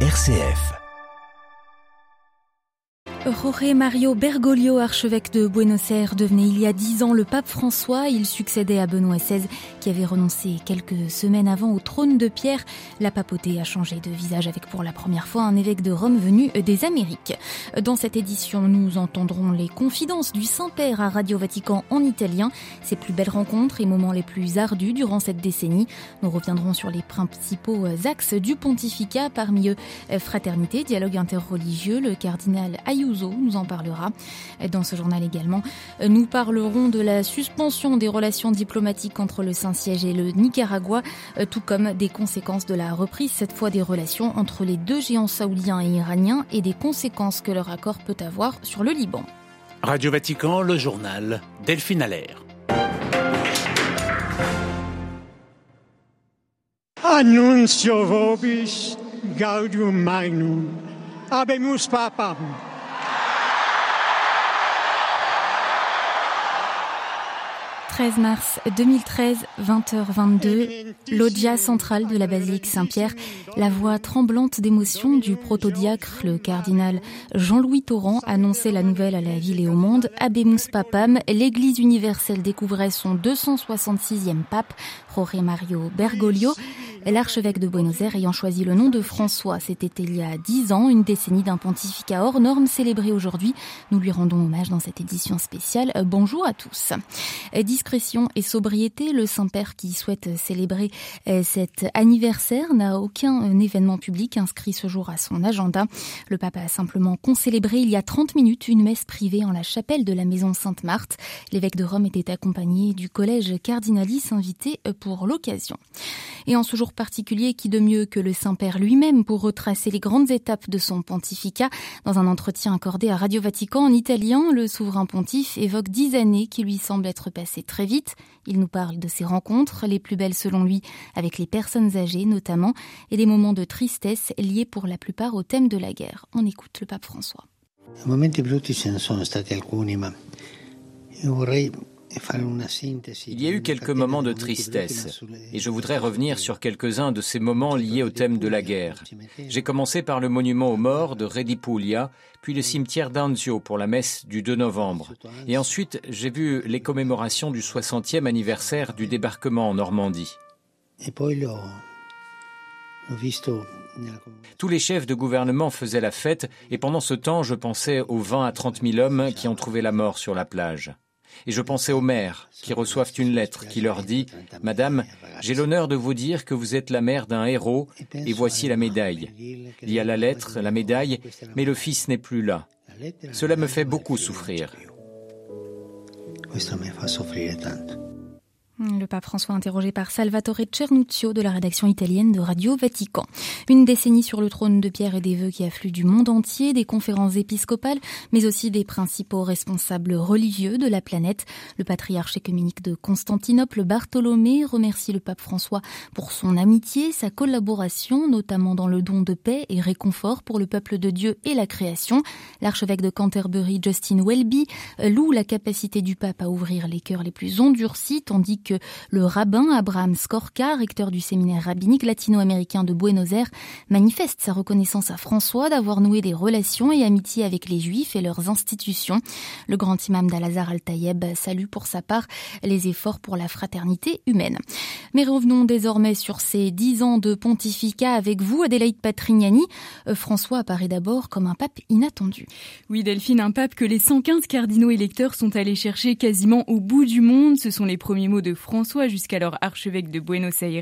RCF. Jorge Mario Bergoglio, archevêque de Buenos Aires, devenait il y a dix ans le pape François. Il succédait à Benoît XVI, qui avait renoncé quelques semaines avant au trône de pierre. La papauté a changé de visage avec pour la première fois un évêque de Rome venu des Amériques. Dans cette édition, nous entendrons les confidences du Saint-Père à Radio Vatican en italien, ses plus belles rencontres et moments les plus ardus durant cette décennie. Nous reviendrons sur les principaux axes du pontificat, parmi eux fraternité, dialogue interreligieux, le cardinal Ayuso nous en parlera. Dans ce journal également, nous parlerons de la suspension des relations diplomatiques entre le Saint-Siège et le Nicaragua, tout comme des conséquences de la reprise, cette fois des relations entre les deux géants saoudiens et iraniens et des conséquences que leur accord peut avoir sur le Liban. Radio Vatican, le journal Delphine Allaire. Annuncio vobis gaudium magnum. Habemus papam. 13 mars 2013, 20h22, l'Odia centrale de la basilique Saint-Pierre, la voix tremblante d'émotion du protodiacre, le cardinal Jean-Louis Torrent, annonçait la nouvelle à la ville et au monde. Abemus Papam, l'Église universelle découvrait son 266e pape, Jorge Mario Bergoglio, l'archevêque de Buenos Aires ayant choisi le nom de François. C'était il y a dix ans, une décennie d'un pontificat hors norme célébré aujourd'hui. Nous lui rendons hommage dans cette édition spéciale. Bonjour à tous. Discrétion et sobriété, le Saint-Père qui souhaite célébrer cet anniversaire n'a aucun événement public inscrit ce jour à son agenda. Le pape a simplement concélébré il y a 30 minutes une messe privée en la chapelle de la maison Sainte-Marthe. L'évêque de Rome était accompagné du collège Cardinalis invité pour l'occasion. Et en ce jour particulier, qui de mieux que le Saint-Père lui-même pour retracer les grandes étapes de son pontificat Dans un entretien accordé à Radio Vatican en italien, le souverain pontife évoque dix années qui lui semblent être passées très vite. Il nous parle de ses rencontres, les plus belles selon lui, avec les personnes âgées notamment, et des moments de tristesse liés pour la plupart au thème de la guerre. On écoute le pape François. Il y a eu quelques moments de tristesse et je voudrais revenir sur quelques-uns de ces moments liés au thème de la guerre. J'ai commencé par le monument aux morts de Redipulia, puis le cimetière d'Anzio pour la messe du 2 novembre. Et ensuite, j'ai vu les commémorations du 60e anniversaire du débarquement en Normandie. Tous les chefs de gouvernement faisaient la fête et pendant ce temps, je pensais aux 20 à 30 000 hommes qui ont trouvé la mort sur la plage. Et je pensais aux mères qui reçoivent une lettre qui leur dit ⁇ Madame, j'ai l'honneur de vous dire que vous êtes la mère d'un héros et voici la médaille. Il y a la lettre, la médaille, mais le fils n'est plus là. Cela me fait beaucoup souffrir. Le pape François interrogé par Salvatore Cernuccio de la rédaction italienne de Radio Vatican. Une décennie sur le trône de pierre et des vœux qui affluent du monde entier, des conférences épiscopales, mais aussi des principaux responsables religieux de la planète. Le patriarche écuménique de Constantinople, Bartholomé, remercie le pape François pour son amitié, sa collaboration, notamment dans le don de paix et réconfort pour le peuple de Dieu et la création. L'archevêque de Canterbury, Justin Welby, loue la capacité du pape à ouvrir les cœurs les plus endurcis, tandis que le rabbin Abraham Skorka, recteur du séminaire rabbinique latino-américain de Buenos Aires, manifeste sa reconnaissance à François d'avoir noué des relations et amitiés avec les juifs et leurs institutions. Le grand imam d'Al-Azhar al-Tayeb salue pour sa part les efforts pour la fraternité humaine. Mais revenons désormais sur ces dix ans de pontificat avec vous, Adélaïde Patrignani. Euh, François apparaît d'abord comme un pape inattendu. Oui, Delphine, un pape que les 115 cardinaux électeurs sont allés chercher quasiment au bout du monde. Ce sont les premiers mots de François, jusqu'alors archevêque de Buenos Aires.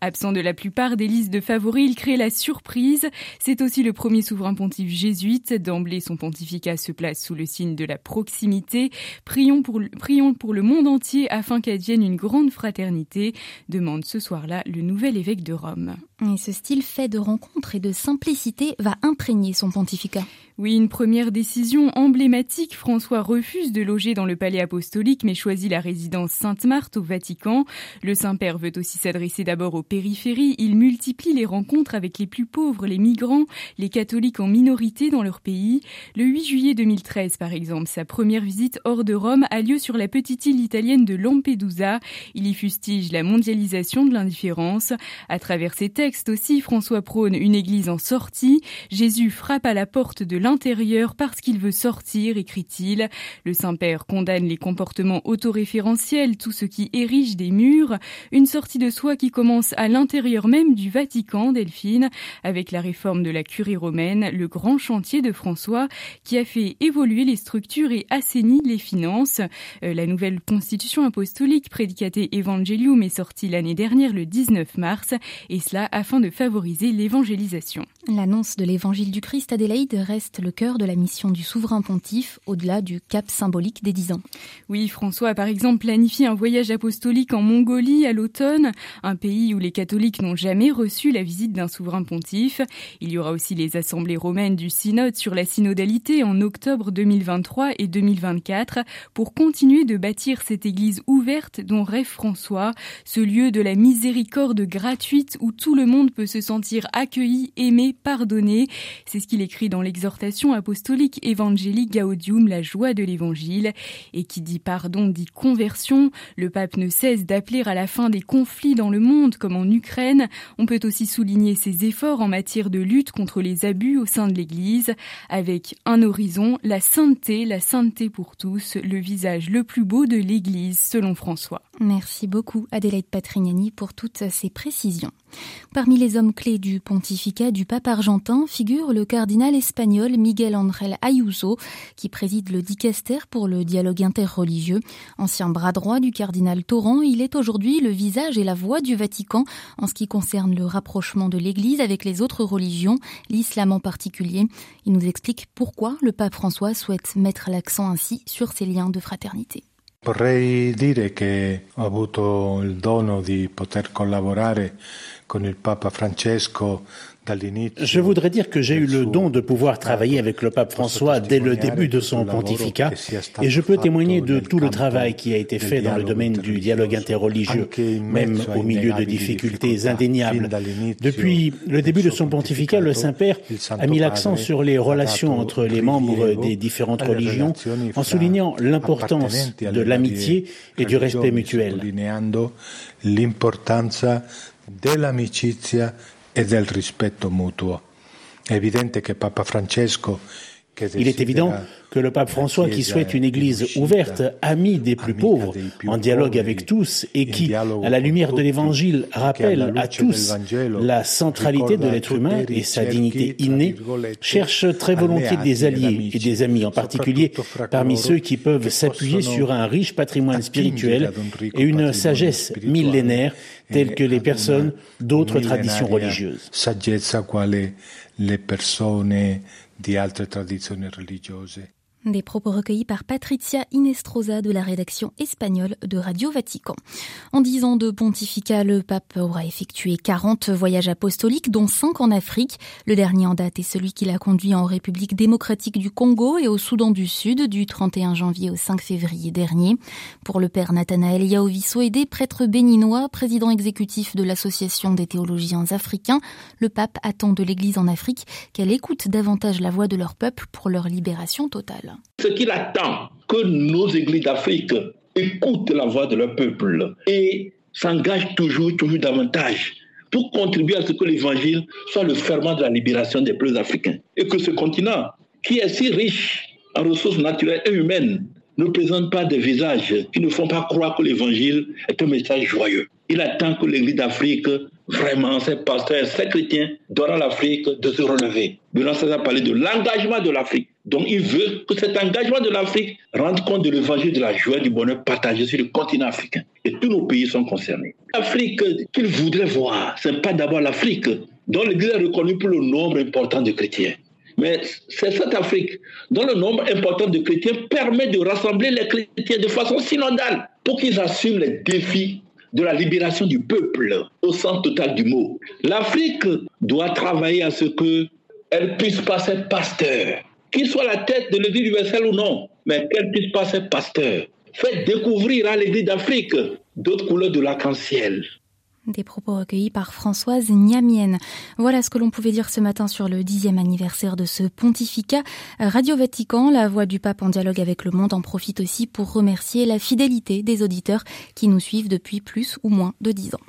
Absent de la plupart des listes de favoris, il crée la surprise. C'est aussi le premier souverain pontife jésuite. D'emblée, son pontificat se place sous le signe de la proximité. Prions pour, le monde entier afin qu'advienne une grande fraternité, demande ce soir-là le nouvel évêque de Rome. Et ce style fait de rencontres et de simplicité va imprégner son pontificat. Oui, une première décision emblématique. François refuse de loger dans le palais apostolique mais choisit la résidence Sainte-Marthe au Vatican. Le Saint-Père veut aussi s'adresser d'abord aux périphéries. Il multiplie les rencontres avec les plus pauvres, les migrants, les catholiques en minorité dans leur pays. Le 8 juillet 2013, par exemple, sa première visite hors de Rome a lieu sur la petite île italienne de Lampedusa. Il y fustige la mondialisation de l'indifférence. À travers ses textes, texte aussi, François prône une église en sortie. Jésus frappe à la porte de l'intérieur parce qu'il veut sortir, écrit-il. Le Saint-Père condamne les comportements autoréférentiels, tout ce qui érige des murs. Une sortie de soi qui commence à l'intérieur même du Vatican, Delphine, avec la réforme de la curie romaine, le grand chantier de François qui a fait évoluer les structures et assaini les finances. Euh, la nouvelle constitution apostolique Predicate Evangelium est sortie l'année dernière le 19 mars et cela afin de favoriser l'évangélisation. L'annonce de l'évangile du Christ Adélaïde reste le cœur de la mission du souverain pontife au-delà du cap symbolique des dix ans. Oui, François a par exemple planifié un voyage apostolique en Mongolie à l'automne, un pays où les catholiques n'ont jamais reçu la visite d'un souverain pontife. Il y aura aussi les assemblées romaines du synode sur la synodalité en octobre 2023 et 2024 pour continuer de bâtir cette église ouverte dont rêve François, ce lieu de la miséricorde gratuite où tout le monde peut se sentir accueilli, aimé, pardonné. C'est ce qu'il écrit dans l'exhortation apostolique Evangelii Gaudium, la joie de l'évangile. Et qui dit pardon dit conversion. Le pape ne cesse d'appeler à la fin des conflits dans le monde, comme en Ukraine. On peut aussi souligner ses efforts en matière de lutte contre les abus au sein de l'église, avec un horizon, la sainteté, la sainteté pour tous, le visage le plus beau de l'église, selon François. Merci beaucoup Adélaïde Patrignani pour toutes ces précisions. Parmi les hommes clés du pontificat du pape argentin figure le cardinal espagnol Miguel Ángel Ayuso, qui préside le dicaster pour le dialogue interreligieux. Ancien bras droit du cardinal Torrent, il est aujourd'hui le visage et la voix du Vatican en ce qui concerne le rapprochement de l'Église avec les autres religions, l'islam en particulier. Il nous explique pourquoi le pape François souhaite mettre l'accent ainsi sur ces liens de fraternité. Vorrei dire che ho avuto il dono di poter collaborare con il Papa Francesco Je voudrais dire que j'ai eu le don de pouvoir travailler avec le pape François dès le début de son pontificat et je peux témoigner de tout le travail qui a été fait dans le domaine du dialogue interreligieux, même au milieu de difficultés indéniables. Depuis le début de son pontificat, le Saint-Père a mis l'accent sur les relations entre les membres des différentes religions en soulignant l'importance de l'amitié et du respect mutuel. E del rispetto mutuo. È evidente che Papa Francesco Il est évident que le pape François, qui souhaite une Église ouverte, amie des plus pauvres, en dialogue avec tous, et qui, à la lumière de l'Évangile, rappelle à tous la centralité de l'être humain et sa dignité innée, cherche très volontiers des alliés et des amis, en particulier parmi ceux qui peuvent s'appuyer sur un riche patrimoine spirituel et une sagesse millénaire telle que les personnes d'autres traditions religieuses. les personnes di altre tradizioni religiose. Des propos recueillis par Patricia Inestrosa de la rédaction espagnole de Radio Vatican. En dix ans de pontificat, le pape aura effectué 40 voyages apostoliques, dont 5 en Afrique. Le dernier en date est celui qu'il a conduit en République démocratique du Congo et au Soudan du Sud du 31 janvier au 5 février dernier. Pour le père Nathanaël Yaoviso Aidé, prêtre béninois, président exécutif de l'Association des théologiens africains, le pape attend de l'Église en Afrique qu'elle écoute davantage la voix de leur peuple pour leur libération totale. Ce qu'il attend, que nos églises d'Afrique écoutent la voix de leur peuple et s'engagent toujours, toujours davantage pour contribuer à ce que l'évangile soit le ferment de la libération des peuples africains. Et que ce continent, qui est si riche en ressources naturelles et humaines, ne présente pas des visages qui ne font pas croire que l'évangile est un message joyeux. Il attend que l'Église d'Afrique, vraiment, ses pasteurs, ses chrétiens, donnent à l'Afrique de se relever. Benoît a parlé de l'engagement de l'Afrique. Donc il veut que cet engagement de l'Afrique rende compte de l'évangile de la joie et du bonheur partagé sur le continent africain. Et tous nos pays sont concernés. L'Afrique qu'il voudrait voir, ce n'est pas d'abord l'Afrique dont l'Église est reconnue pour le nombre important de chrétiens. Mais c'est cette Afrique dont le nombre important de chrétiens permet de rassembler les chrétiens de façon synodale pour qu'ils assument les défis de la libération du peuple au sens total du mot. L'Afrique doit travailler à ce qu'elle puisse passer pasteur, qu'il soit la tête de l'Église universelle ou non, mais qu'elle puisse passer pasteur. Faites découvrir à l'Église d'Afrique d'autres couleurs de l'arc-en-ciel. Des propos recueillis par Françoise Niamienne. Voilà ce que l'on pouvait dire ce matin sur le dixième anniversaire de ce pontificat. Radio Vatican, la voix du pape en dialogue avec le monde, en profite aussi pour remercier la fidélité des auditeurs qui nous suivent depuis plus ou moins de dix ans.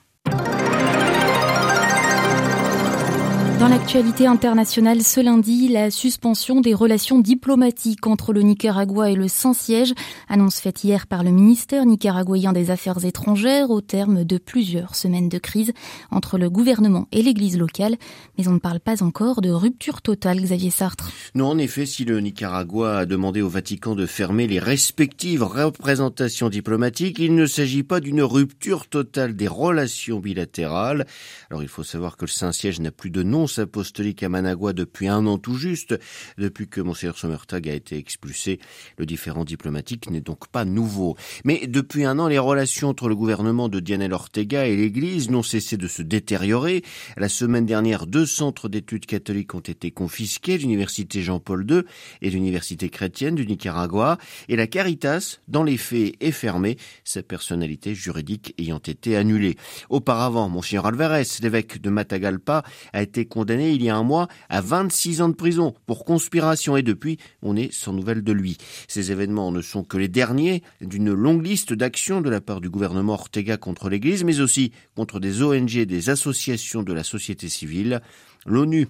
Dans l'actualité internationale, ce lundi, la suspension des relations diplomatiques entre le Nicaragua et le Saint-Siège, annonce faite hier par le ministère nicaraguayen des Affaires étrangères au terme de plusieurs semaines de crise entre le gouvernement et l'église locale. Mais on ne parle pas encore de rupture totale, Xavier Sartre. Non, en effet, si le Nicaragua a demandé au Vatican de fermer les respectives représentations diplomatiques, il ne s'agit pas d'une rupture totale des relations bilatérales. Alors il faut savoir que le Saint-Siège n'a plus de nom apostolique à Managua depuis un an tout juste. Depuis que Monseigneur Sommertag a été expulsé, le différent diplomatique n'est donc pas nouveau. Mais depuis un an, les relations entre le gouvernement de Dianel Ortega et l'Église n'ont cessé de se détériorer. La semaine dernière, deux centres d'études catholiques ont été confisqués, l'Université Jean-Paul II et l'Université chrétienne du Nicaragua, et la Caritas, dans les faits, est fermée, sa personnalité juridique ayant été annulée. Auparavant, Monseigneur Alvarez, l'évêque de Matagalpa, a été condamné il y a un mois à 26 ans de prison pour conspiration et depuis, on est sans nouvelles de lui. Ces événements ne sont que les derniers d'une longue liste d'actions de la part du gouvernement Ortega contre l'Église, mais aussi contre des ONG des associations de la société civile. L'ONU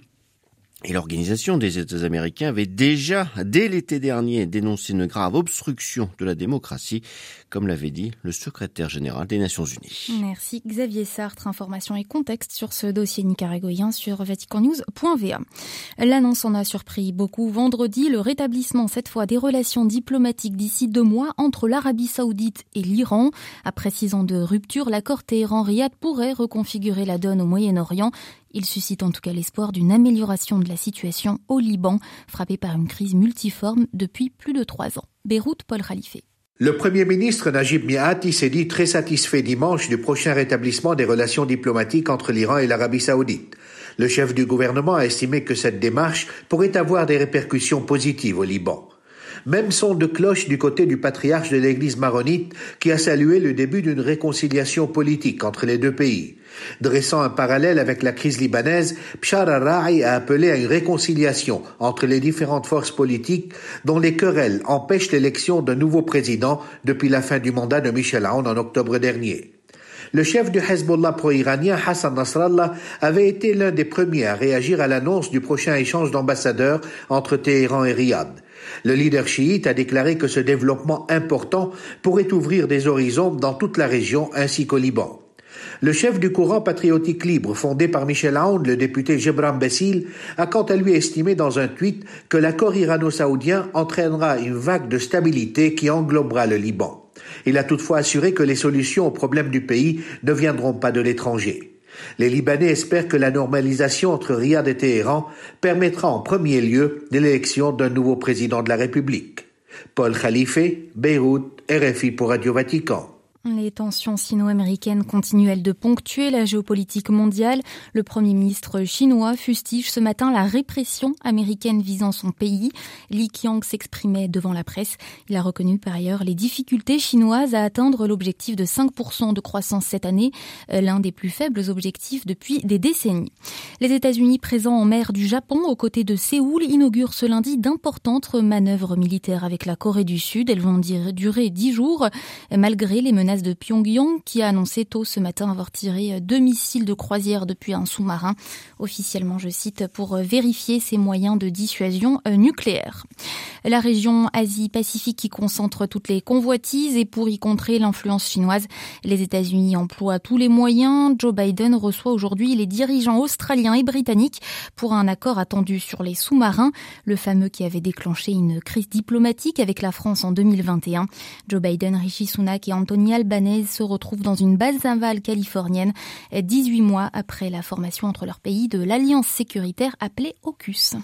et l'Organisation des États américains avait déjà, dès l'été dernier, dénoncé une grave obstruction de la démocratie, comme l'avait dit le secrétaire général des Nations Unies. Merci Xavier Sartre. Information et contexte sur ce dossier nicaraguayen sur vaticannews.va. L'annonce en a surpris beaucoup. Vendredi, le rétablissement cette fois des relations diplomatiques d'ici deux mois entre l'Arabie saoudite et l'Iran. Après six ans de rupture, l'accord Téhéran-Riyad pourrait reconfigurer la donne au Moyen-Orient il suscite en tout cas l'espoir d'une amélioration de la situation au Liban, frappé par une crise multiforme depuis plus de trois ans. Beyrouth, Paul Khalife. Le Premier ministre Najib Miati s'est dit très satisfait dimanche du prochain rétablissement des relations diplomatiques entre l'Iran et l'Arabie saoudite. Le chef du gouvernement a estimé que cette démarche pourrait avoir des répercussions positives au Liban. Même son de cloche du côté du patriarche de l'église maronite qui a salué le début d'une réconciliation politique entre les deux pays. Dressant un parallèle avec la crise libanaise, Bshar al-Ra'i a appelé à une réconciliation entre les différentes forces politiques dont les querelles empêchent l'élection d'un nouveau président depuis la fin du mandat de Michel Aoun en octobre dernier. Le chef du Hezbollah pro-iranien, Hassan Nasrallah, avait été l'un des premiers à réagir à l'annonce du prochain échange d'ambassadeurs entre Téhéran et Riyad. Le leader chiite a déclaré que ce développement important pourrait ouvrir des horizons dans toute la région ainsi qu'au Liban. Le chef du courant patriotique libre fondé par Michel Aoun, le député Gebram Bessil, a quant à lui estimé dans un tweet que l'accord irano-saoudien entraînera une vague de stabilité qui englobera le Liban. Il a toutefois assuré que les solutions aux problèmes du pays ne viendront pas de l'étranger. Les Libanais espèrent que la normalisation entre Riyad et Téhéran permettra en premier lieu l'élection d'un nouveau président de la République. Paul Khalife, Beyrouth, RFI pour Radio Vatican. Les tensions sino-américaines continuent, elles, de ponctuer la géopolitique mondiale. Le Premier ministre chinois fustige ce matin la répression américaine visant son pays. Li Qiang s'exprimait devant la presse. Il a reconnu par ailleurs les difficultés chinoises à atteindre l'objectif de 5% de croissance cette année, euh, l'un des plus faibles objectifs depuis des décennies. Les États-Unis présents en mer du Japon aux côtés de Séoul inaugurent ce lundi d'importantes manœuvres militaires avec la Corée du Sud. Elles vont durer dix jours malgré les menaces de Pyongyang qui a annoncé tôt ce matin avoir tiré deux missiles de croisière depuis un sous-marin, officiellement, je cite, pour vérifier ses moyens de dissuasion nucléaire. La région Asie-Pacifique qui concentre toutes les convoitises et pour y contrer l'influence chinoise, les États-Unis emploient tous les moyens. Joe Biden reçoit aujourd'hui les dirigeants australiens et britanniques pour un accord attendu sur les sous-marins, le fameux qui avait déclenché une crise diplomatique avec la France en 2021. Joe Biden, Rishi Sunak et Anthony Se retrouvent dans une base navale californienne 18 mois après la formation entre leurs pays de l'alliance sécuritaire appelée AUKUS.